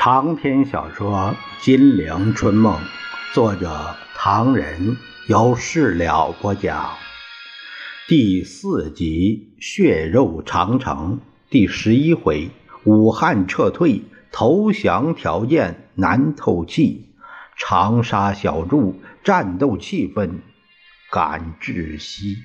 长篇小说《金陵春梦》，作者唐人，由事了播讲。第四集《血肉长城》第十一回：武汉撤退，投降条件难透气；长沙小筑，战斗气氛感窒息。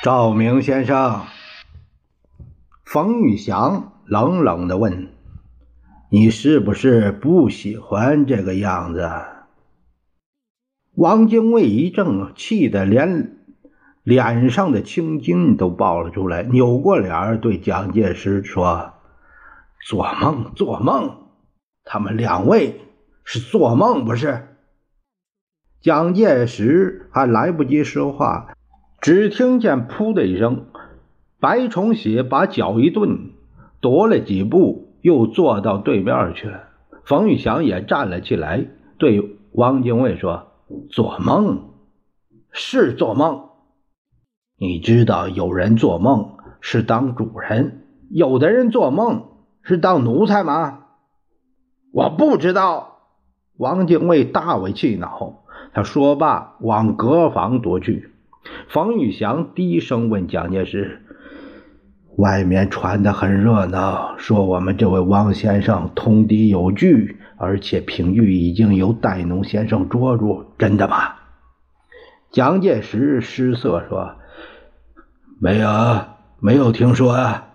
赵明先生，冯玉祥冷冷的问：“你是不是不喜欢这个样子？”王精卫一怔，气得连脸上的青筋都爆了出来，扭过脸对蒋介石说：“做梦，做梦！他们两位是做梦，不是？”蒋介石还来不及说话。只听见“噗”的一声，白崇禧把脚一顿，踱了几步，又坐到对面去了。冯玉祥也站了起来，对汪精卫说：“做梦是做梦，你知道有人做梦是当主人，有的人做梦是当奴才吗？”我不知道。汪精卫大为气恼，他说罢往隔房夺去。冯玉祥低声问蒋介石：“外面传的很热闹，说我们这位汪先生通敌有据，而且平玉已经由戴农先生捉住，真的吗？”蒋介石失色说：“没有，没有听说啊。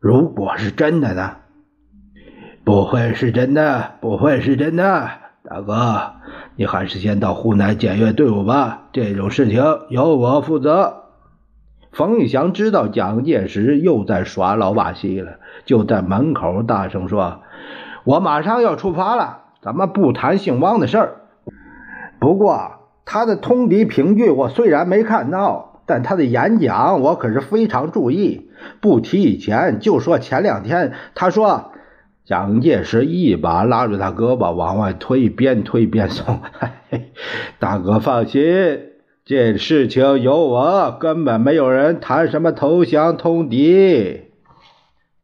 如果是真的呢？不会是真的，不会是真的，大哥。”你还是先到湖南检阅队伍吧，这种事情由我负责。冯玉祥知道蒋介石又在耍老把戏了，就在门口大声说：“我马上要出发了，咱们不谈姓汪的事儿。不过他的通敌评剧我虽然没看到，但他的演讲我可是非常注意。不提以前，就说前两天，他说。”蒋介石一把拉住他胳膊往外推，边推边说：“大哥放心，这事情有我，根本没有人谈什么投降通敌。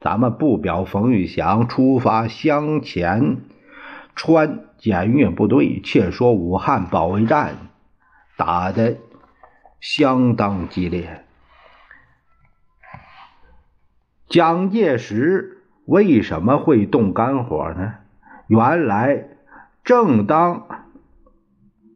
咱们不表冯玉祥出发湘黔川检阅部队，且说武汉保卫战打得相当激烈。蒋介石。”为什么会动肝火呢？原来，正当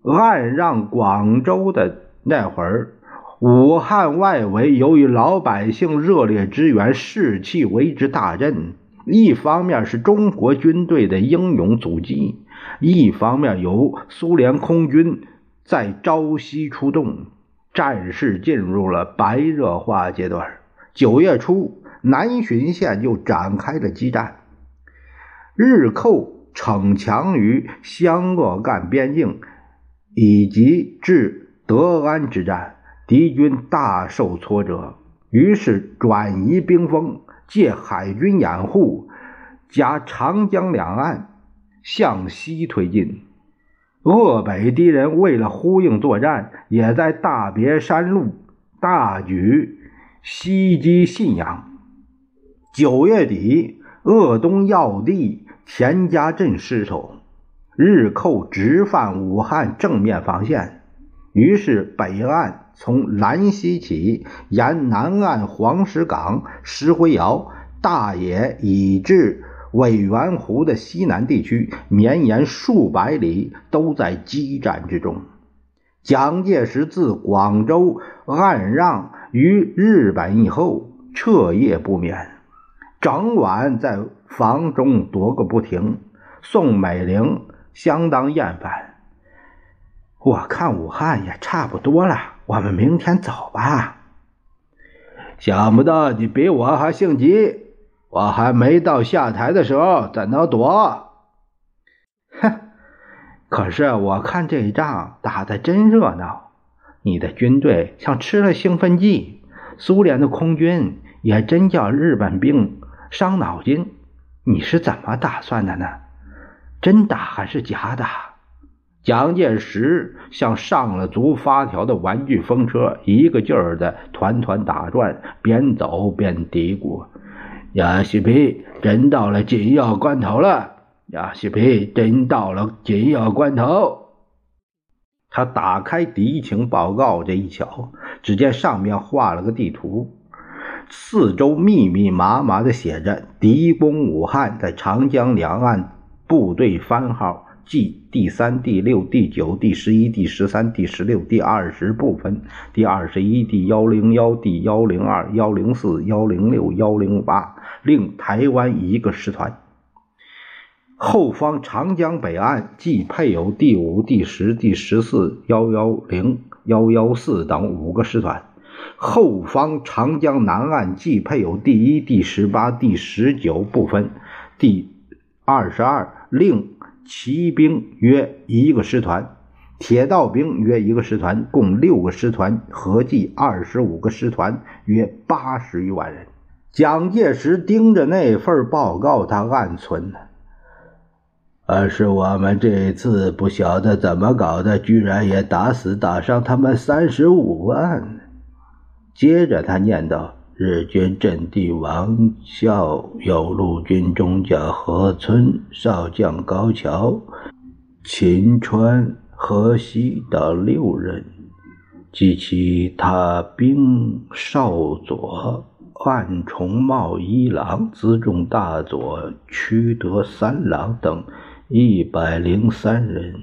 暗让广州的那会儿，武汉外围由于老百姓热烈支援，士气为之大振。一方面是中国军队的英勇阻击，一方面由苏联空军在朝夕出动，战事进入了白热化阶段。九月初。南浔县就展开了激战，日寇逞强于湘鄂赣边境，以及至德安之战，敌军大受挫折，于是转移兵锋，借海军掩护，夹长江两岸向西推进。鄂北敌人为了呼应作战，也在大别山路大举袭击信阳。九月底，鄂东要地田家镇失守，日寇直犯武汉正面防线。于是北岸从兰溪起，沿南岸黄石港、石灰窑、大冶以至委员湖的西南地区，绵延数百里，都在激战之中。蒋介石自广州按让于日本以后，彻夜不眠。整晚在房中踱个不停，宋美龄相当厌烦。我看武汉也差不多了，我们明天走吧。想不到你比我还性急，我还没到下台的时候，怎能躲？哼！可是我看这一仗打得真热闹，你的军队像吃了兴奋剂，苏联的空军也真叫日本兵。伤脑筋，你是怎么打算的呢？真打还是假打？蒋介石像上了足发条的玩具风车，一个劲儿的团团打转，边走边嘀咕：“呀西皮，真到了紧要关头了！呀西皮，真到了紧要关头！”他打开敌情报告，这一瞧，只见上面画了个地图，四周密密麻麻的写着“敌攻武汉，在长江两岸部队番号”。即第三、第六、第九、第十一、第十三、第十六、第二十部分，第二十一、第幺零幺、第幺零二、幺零四、幺零六、幺零八，另台湾一个师团。后方长江北岸即配有第五、第十、第十四、幺幺零、幺幺四等五个师团。后方长江南岸即配有第一、第十八、第十九部分，第二十二令。骑兵约一个师团，铁道兵约一个师团，共六个师团，合计二十五个师团，约八十余万人。蒋介石盯着那份报告，他暗存呢：“而是我们这次不晓得怎么搞的，居然也打死打伤他们三十五万。”接着他念道。日军阵地王孝有陆军中将何村、少将高桥、秦川、河西等六人，及其他兵少佐暗重茂一郎、辎重大佐屈德三郎等一百零三人。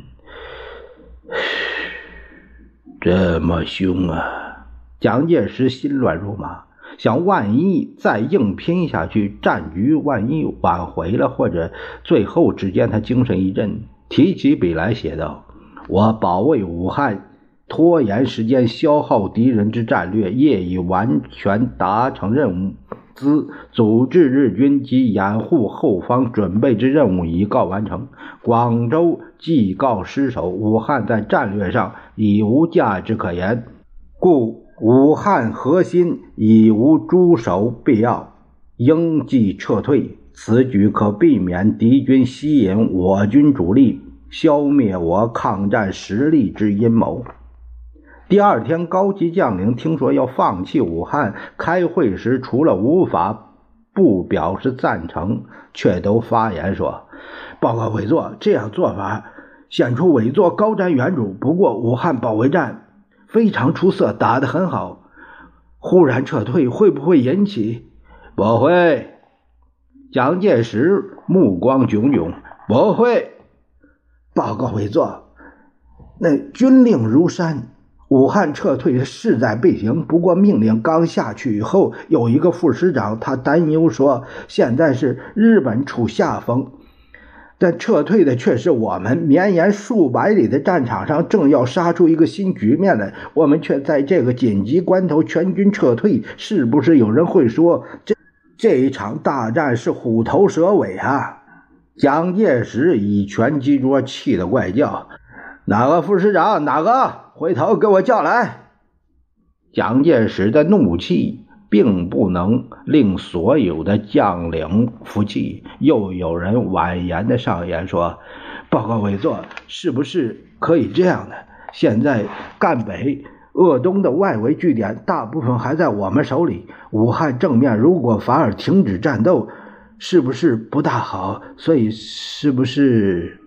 这么凶啊！蒋介石心乱如麻。想，万一再硬拼下去，战局万一挽回了，或者最后，只见他精神一振，提起笔来写道：“我保卫武汉，拖延时间，消耗敌人之战略，业已完全达成任务。兹组织日军及掩护后方准备之任务已告完成。广州既告失守，武汉在战略上已无价值可言，故。”武汉核心已无驻守必要，应即撤退。此举可避免敌军吸引我军主力，消灭我抗战实力之阴谋。第二天，高级将领听说要放弃武汉，开会时除了无法不表示赞成，却都发言说：“报告委座，这样做法显出委座高瞻远瞩。不过，武汉保卫战。”非常出色，打得很好。忽然撤退会不会引起？不会。蒋介石目光炯炯，不会。报告委座，那军令如山，武汉撤退势在必行。不过命令刚下去以后，有一个副师长他担忧说，现在是日本处下风。但撤退的却是我们，绵延数百里的战场上正要杀出一个新局面来，我们却在这个紧急关头全军撤退，是不是有人会说这这一场大战是虎头蛇尾啊？蒋介石以拳击桌，气得怪叫：“哪个副师长？哪个？回头给我叫来！”蒋介石的怒气。并不能令所有的将领服气。又有人婉言的上言说：“报告委座，是不是可以这样的？现在赣北、鄂东的外围据点大部分还在我们手里。武汉正面如果反而停止战斗，是不是不大好？所以，是不是？”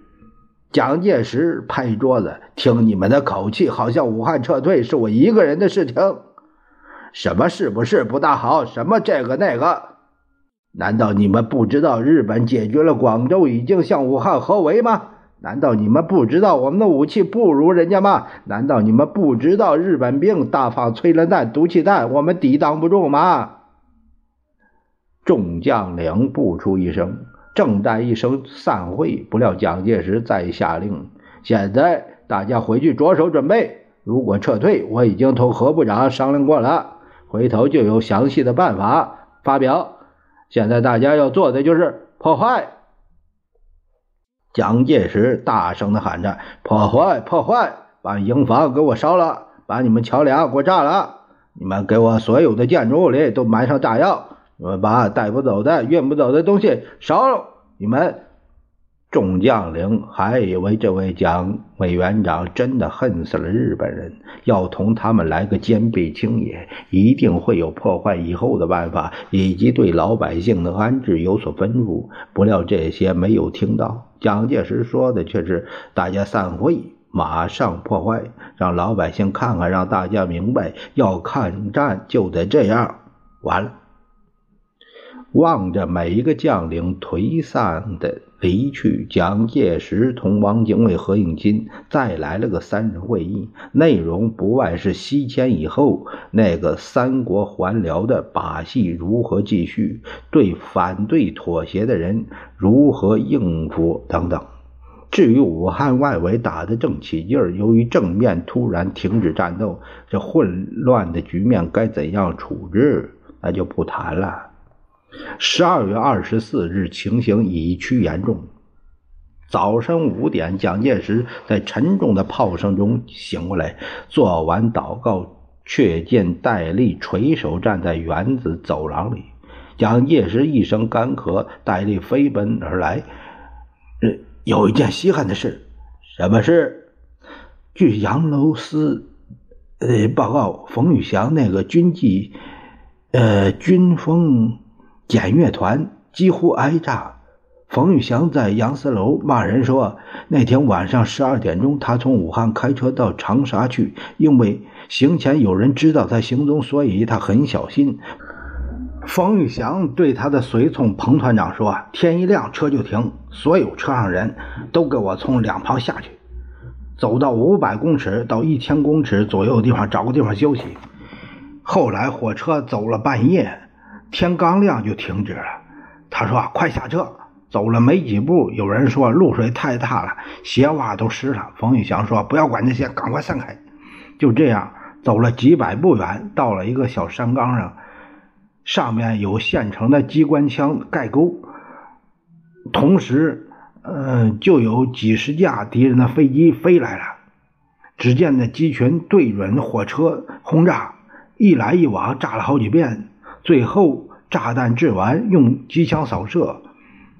蒋介石拍桌子：“听你们的口气，好像武汉撤退是我一个人的事情。”什么是不是不大好？什么这个那个？难道你们不知道日本解决了广州，已经向武汉合围吗？难道你们不知道我们的武器不如人家吗？难道你们不知道日本兵大放催泪弹、毒气弹，我们抵挡不住吗？众将领不出一声，正待一声散会，不料蒋介石再下令：现在大家回去着手准备。如果撤退，我已经同何部长商量过了。回头就有详细的办法发表。现在大家要做的就是破坏。蒋介石大声的喊着：“破坏，破坏！把营房给我烧了，把你们桥梁给我炸了，你们给我所有的建筑物里都埋上炸药，你们把带不走的、运不走的东西烧了，你们众将领还以为这位蒋委员长真的恨死了日本人，要同他们来个坚壁清野，一定会有破坏以后的办法，以及对老百姓的安置有所吩咐。不料这些没有听到，蒋介石说的却是大家散会，马上破坏，让老百姓看看，让大家明白，要抗战就得这样。完了。望着每一个将领颓丧的离去，蒋介石同汪精卫、何应钦再来了个三人会议，内容不外是西迁以后那个三国还辽的把戏如何继续，对反对妥协的人如何应付等等。至于武汉外围打得正起劲，由于正面突然停止战斗，这混乱的局面该怎样处置，那就不谈了。十二月二十四日，情形已趋严重。早晨五点，蒋介石在沉重的炮声中醒过来，做完祷告，却见戴笠垂手站在园子走廊里。蒋介石一声干咳，戴笠飞奔而来。呃，有一件稀罕的事。什么事？据杨楼司呃报告，冯玉祥那个军纪呃军风。检阅团几乎挨炸。冯玉祥在杨四楼骂人说：“那天晚上十二点钟，他从武汉开车到长沙去，因为行前有人知道他行踪，所以他很小心。”冯玉祥对他的随从彭团长说：“天一亮车就停，所有车上人都给我从两旁下去，走到五百公尺到一千公尺左右的地方找个地方休息。”后来火车走了半夜。天刚亮就停止了。他说：“快下车！”走了没几步，有人说露水太大了，鞋袜都湿了。冯玉祥说：“不要管那些，赶快散开。”就这样走了几百步远，到了一个小山岗上，上面有现成的机关枪盖沟，同时，嗯，就有几十架敌人的飞机飞来了。只见那机群对准火车轰炸，一来一往炸了好几遍。最后炸弹掷完，用机枪扫射，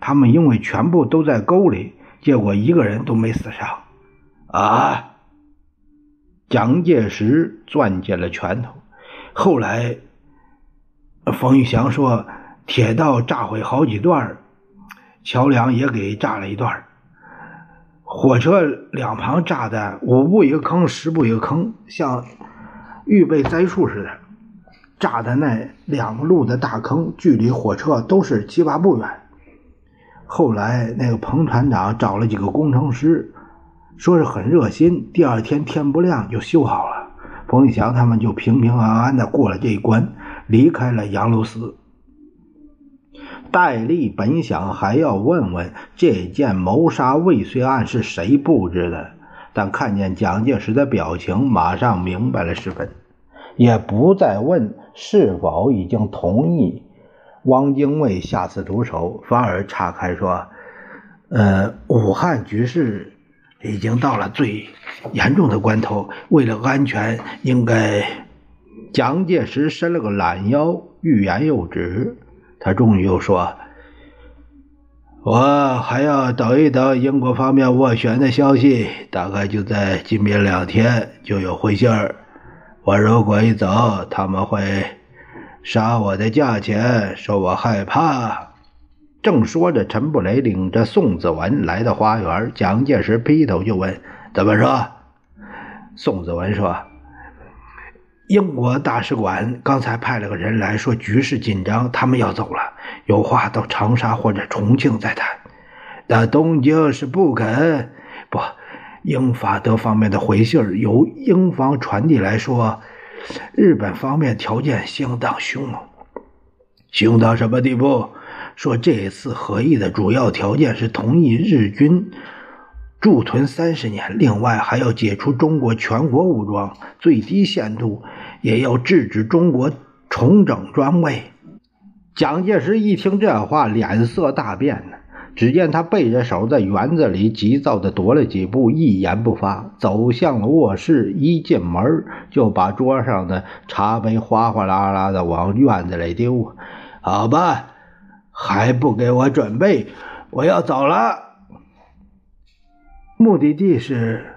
他们因为全部都在沟里，结果一个人都没死上。啊！蒋介石攥紧了拳头。后来，冯玉祥说，铁道炸毁好几段，桥梁也给炸了一段，火车两旁炸弹五步一个坑，十步一个坑，像预备栽树似的。炸的那两路的大坑，距离火车都是七八步远。后来那个彭团长找了几个工程师，说是很热心，第二天天不亮就修好了。冯玉祥他们就平平安安的过了这一关，离开了杨楼司。戴笠本想还要问问这件谋杀未遂案是谁布置的，但看见蒋介石的表情，马上明白了十分。也不再问是否已经同意汪精卫下次毒手，反而岔开说：“呃，武汉局势已经到了最严重的关头，为了安全，应该……”蒋介石伸了个懒腰，欲言又止。他终于又说：“我还要等一等英国方面斡旋的消息，大概就在今明两天就有回信儿。”我如果一走，他们会杀我的价钱，说我害怕。正说着，陈布雷领着宋子文来到花园，蒋介石劈头就问：“怎么说？”宋子文说：“英国大使馆刚才派了个人来说，局势紧张，他们要走了，有话到长沙或者重庆再谈。那东京是不肯，不。”英法德方面的回信由英方传递来说，日本方面条件相当凶猛，凶到什么地步？说这次合议的主要条件是同意日军驻屯三十年，另外还要解除中国全国武装，最低限度也要制止中国重整装备。蒋介石一听这话，脸色大变呢。只见他背着手在园子里急躁地踱了几步，一言不发，走向了卧室。一进门就把桌上的茶杯哗哗啦啦地往院子里丢。好吧，还不给我准备，我要走了。目的地是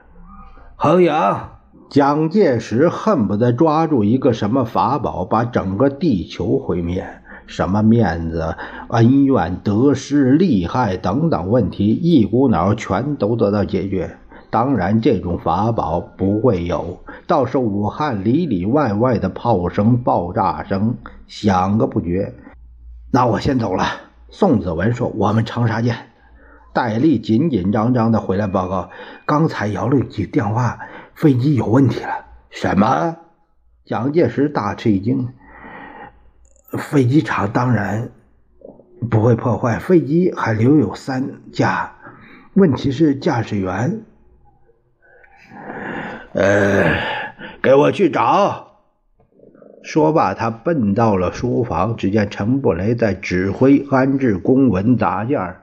衡阳。蒋介石恨不得抓住一个什么法宝，把整个地球毁灭。什么面子、恩怨、得失、利害等等问题，一股脑全都得到解决。当然，这种法宝不会有，倒是武汉里里外外的炮声、爆炸声响个不绝。那我先走了。宋子文说：“我们长沙见。”戴笠紧紧张张的回来报告：“刚才姚六局电话。”飞机有问题了？什么？蒋介石大吃一惊。飞机场当然不会破坏，飞机还留有三架，问题是驾驶员。呃，给我去找。说罢，他奔到了书房，只见陈布雷在指挥安置公文杂件。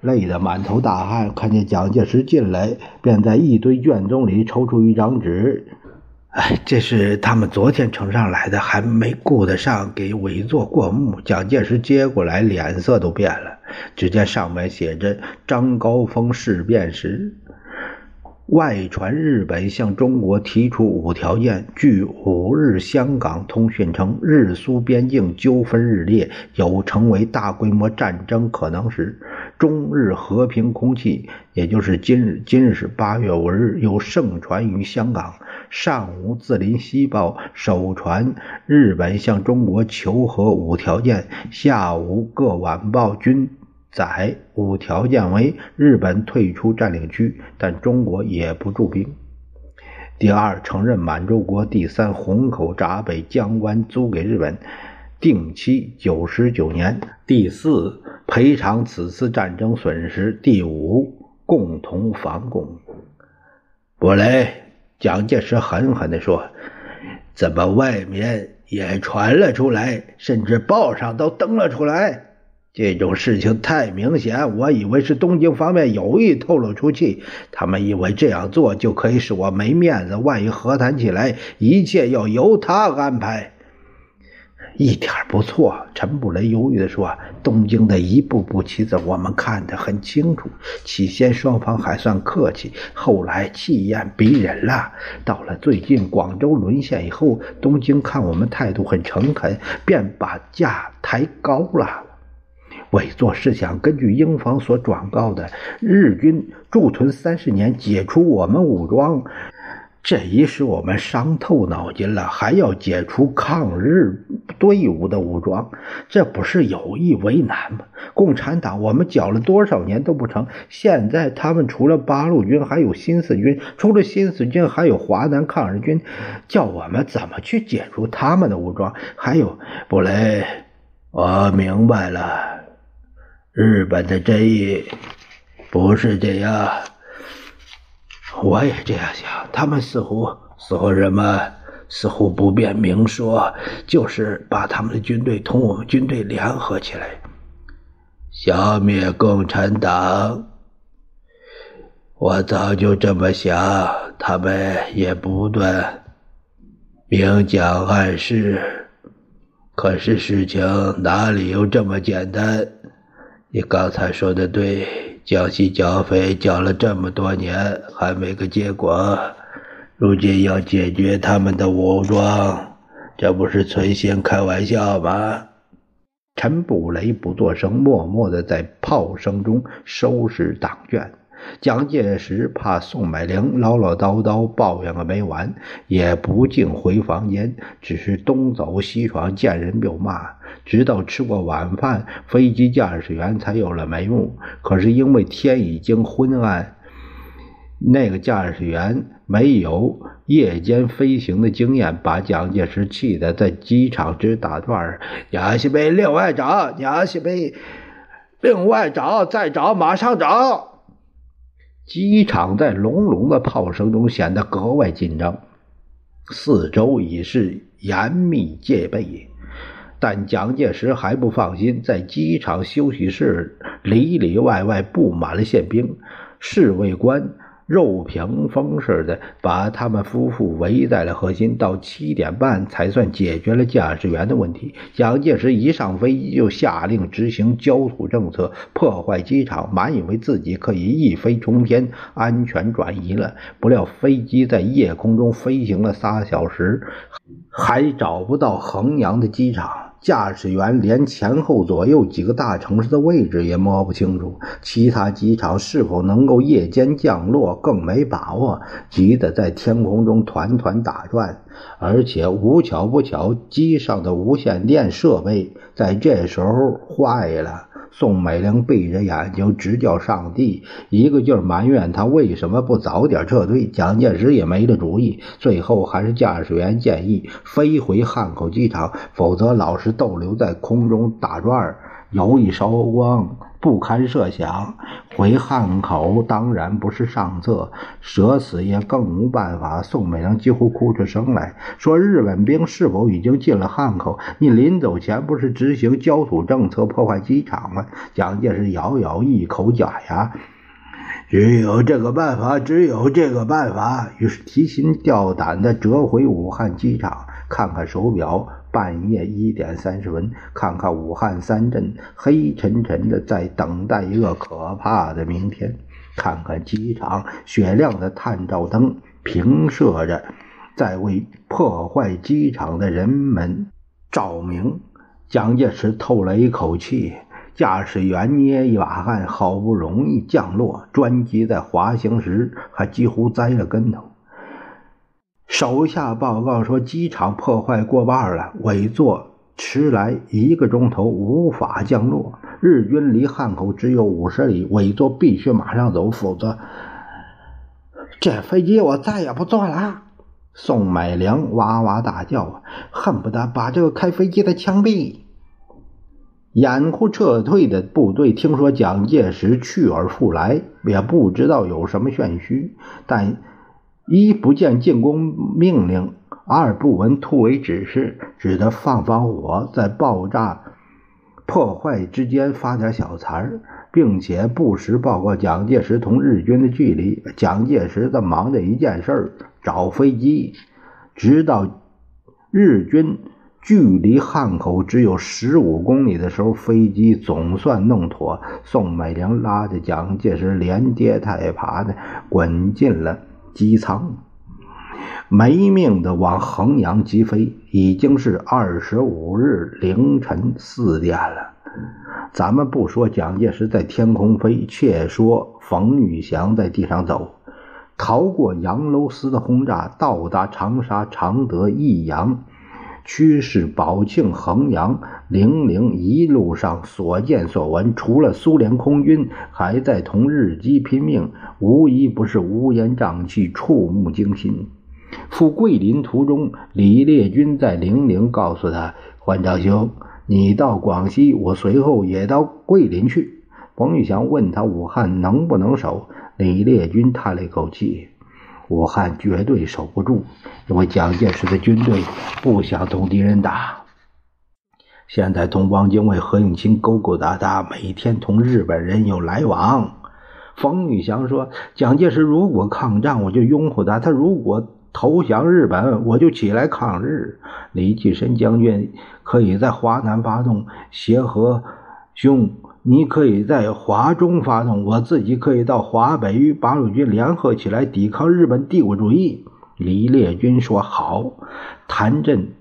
累得满头大汗，看见蒋介石进来，便在一堆卷宗里抽出一张纸。哎，这是他们昨天呈上来的，还没顾得上给委座过目。蒋介石接过来，脸色都变了。只见上面写着：“张高峰事变时。”外传日本向中国提出五条件，据五日香港通讯称，日苏边境纠纷日烈，有成为大规模战争可能时，中日和平空气，也就是今日，今日是八月五日，又盛传于香港。上午自林西报首传日本向中国求和五条件，下午各晚报均。载五条件为：日本退出占领区，但中国也不驻兵。第二，承认满洲国。第三，虹口闸北江湾租给日本，定期九十九年。第四，赔偿此次战争损失。第五，共同防共。布雷，蒋介石狠狠地说：“怎么外面也传了出来，甚至报上都登了出来？”这种事情太明显，我以为是东京方面有意透露出去，他们以为这样做就可以使我没面子。万一和谈起来，一切要由他安排。一点不错，陈布雷犹豫地说：“东京的一步步棋子，我们看得很清楚。起先双方还算客气，后来气焰逼人了。到了最近广州沦陷以后，东京看我们态度很诚恳，便把价抬高了。”委座是想根据英方所转告的日军驻屯三十年，解除我们武装。这一使我们伤透脑筋了，还要解除抗日队伍的武装，这不是有意为难吗？共产党我们搅了多少年都不成，现在他们除了八路军，还有新四军，除了新四军，还有华南抗日军，叫我们怎么去解除他们的武装？还有布雷，我明白了。日本的真意不是这样，我也这样想。他们似乎似乎什么，似乎不便明说，就是把他们的军队同我们军队联合起来，消灭共产党。我早就这么想，他们也不断明讲暗示。可是事情哪里有这么简单？你刚才说的对，剿西剿匪剿了这么多年，还没个结果。如今要解决他们的武装，这不是存心开玩笑吗？陈布雷不作声，默默地在炮声中收拾党卷。蒋介石怕宋美龄唠唠叨叨抱怨个没完，也不进回房间，只是东走西闯，见人就骂。直到吃过晚饭，飞机驾驶员才有了眉目。可是因为天已经昏暗，那个驾驶员没有夜间飞行的经验，把蒋介石气得在机场直打转儿。亚西贝，另外找，娘西贝，另外找，再找，马上找。机场在隆隆的炮声中显得格外紧张，四周已是严密戒备。但蒋介石还不放心，在机场休息室里里外外布满了宪兵、侍卫官、肉屏风似的把他们夫妇围在了核心，到七点半才算解决了驾驶员的问题。蒋介石一上飞机就下令执行焦土政策，破坏机场，满以为自己可以一飞冲天，安全转移了。不料飞机在夜空中飞行了仨小时，还找不到衡阳的机场。驾驶员连前后左右几个大城市的位置也摸不清楚，其他机场是否能够夜间降落更没把握，急得在天空中团团打转。而且无巧不巧，机上的无线电设备在这时候坏了。宋美龄闭着眼睛直叫上帝，一个劲儿埋怨他为什么不早点撤退。蒋介石也没了主意，最后还是驾驶员建议飞回汉口机场，否则老是逗留在空中打转儿。油一烧光，不堪设想。回汉口当然不是上策，舍死也更无办法。宋美龄几乎哭出声来说：“日本兵是否已经进了汉口？你临走前不是执行焦土政策，破坏机场吗？”蒋介石咬咬一口假牙：“只有这个办法，只有这个办法。”于是提心吊胆地折回武汉机场，看看手表。半夜一点三十分，看看武汉三镇黑沉沉的，在等待一个可怕的明天；看看机场雪亮的探照灯平射着，在为破坏机场的人们照明。蒋介石透了一口气，驾驶员捏一把汗，好不容易降落，专机在滑行时还几乎栽了跟头。手下报告说，机场破坏过半了，尾座迟来一个钟头，无法降落。日军离汉口只有五十里，尾座必须马上走，否则这飞机我再也不坐了。宋美龄哇哇大叫啊，恨不得把这个开飞机的枪毙。掩护撤退的部队听说蒋介石去而复来，也不知道有什么玄虚，但。一不见进攻命令，二不闻突围指示，只得放放火，在爆炸破坏之间发点小财儿，并且不时报告蒋介石同日军的距离。蒋介石在忙着一件事找飞机。直到日军距离汉口只有十五公里的时候，飞机总算弄妥。宋美龄拉着蒋介石连跌带爬的滚进了。机舱没命的往衡阳急飞，已经是二十五日凌晨四点了。咱们不说蒋介石在天空飞，却说冯玉祥在地上走，逃过杨楼司的轰炸，到达长沙、常德、益阳。驱使宝庆、衡阳、零陵一路上所见所闻，除了苏联空军还在同日机拼命，无一不是乌烟瘴气、触目惊心。赴桂林途中，李烈钧在零陵告诉他：“焕长兄，你到广西，我随后也到桂林去。”冯玉祥问他武汉能不能守，李烈钧叹了一口气。武汉绝对守不住，因为蒋介石的军队不想同敌人打。现在同汪精卫、何应钦勾勾搭搭，每天同日本人有来往。冯玉祥说：“蒋介石如果抗战，我就拥护他；他如果投降日本，我就起来抗日。”李济深将军可以在华南发动协和兄。你可以在华中发动，我自己可以到华北与八路军联合起来抵抗日本帝国主义。李烈钧说：“好。”谭震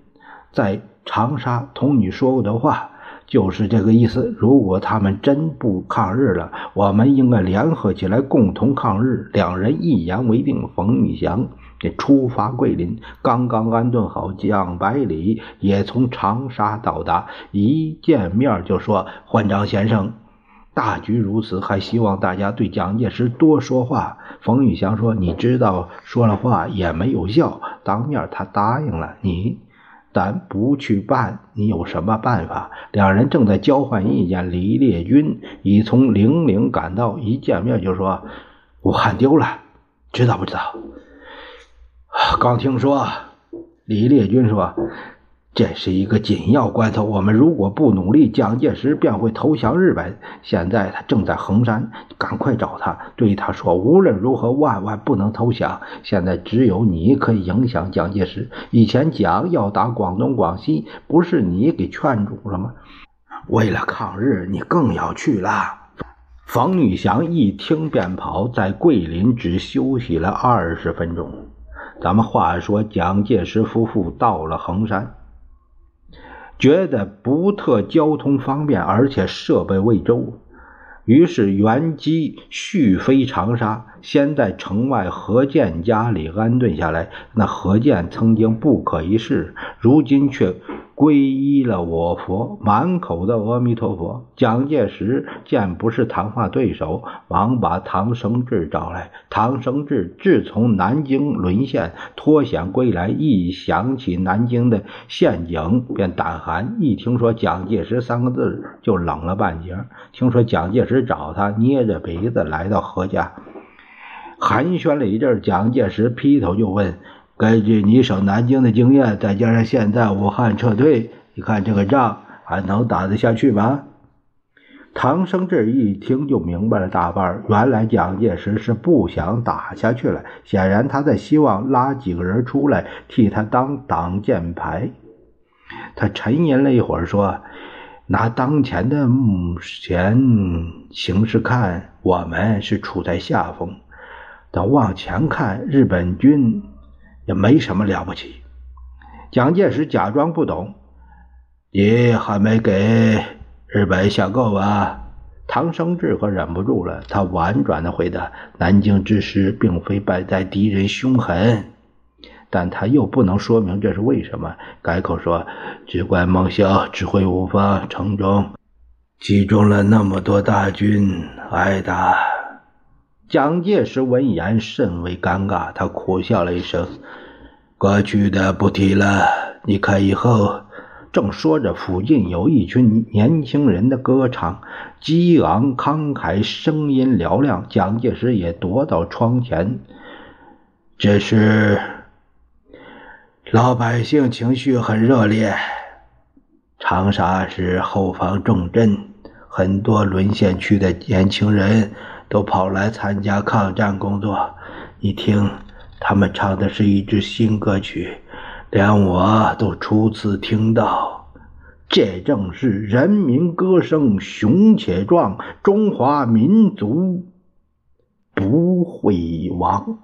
在长沙同你说过的话就是这个意思。如果他们真不抗日了，我们应该联合起来共同抗日。两人一言为定。冯玉祥这出发桂林，刚刚安顿好，蒋百里也从长沙到达，一见面就说：“焕章先生。”大局如此，还希望大家对蒋介石多说话。冯玉祥说：“你知道，说了话也没有效。当面他答应了你，但不去办，你有什么办法？”两人正在交换意见。李烈钧已从零陵赶到，一见面就说：“武汉丢了，知道不知道？”刚听说。李烈钧说：“这是一个紧要关头，我们如果不努力，蒋介石便会投降日本。现在他正在衡山，赶快找他，对他说：无论如何，万万不能投降。现在只有你可以影响蒋介石。以前蒋要打广东、广西，不是你给劝阻了吗？为了抗日，你更要去了。冯玉祥一听便跑，在桂林只休息了二十分钟。咱们话说，蒋介石夫妇到了衡山。觉得不特交通方便，而且设备未周，于是原机续飞长沙，先在城外何健家里安顿下来。那何健曾经不可一世，如今却。皈依了我佛，满口的阿弥陀佛。蒋介石见不是谈话对手，忙把唐生智找来。唐生智自从南京沦陷脱险归来，一想起南京的陷阱便胆寒，一听说蒋介石三个字就冷了半截。听说蒋介石找他，捏着鼻子来到何家，寒暄了一阵，蒋介石劈头就问。根据你守南京的经验，再加上现在武汉撤退，你看这个仗还能打得下去吗？唐生智一听就明白了大半，原来蒋介石是不想打下去了，显然他在希望拉几个人出来替他当挡箭牌。他沉吟了一会儿，说：“拿当前的目前形势看，我们是处在下风；但往前看，日本军……”也没什么了不起。蒋介石假装不懂：“你还没给日本下够吧？”唐生智可忍不住了，他婉转的回答：“南京之师，并非败在敌人凶狠，但他又不能说明这是为什么，改口说：只怪孟萧指挥无方，城中集中了那么多大军挨打。”蒋介石闻言甚为尴尬，他苦笑了一声：“过去的不提了，你看以后。”正说着，附近有一群年轻人的歌唱，激昂慷慨，声音嘹亮。蒋介石也踱到窗前，这是老百姓情绪很热烈。长沙是后方重镇，很多沦陷区的年轻人。都跑来参加抗战工作，你听，他们唱的是一支新歌曲，连我都初次听到。这正是人民歌声雄且壮，中华民族不会亡。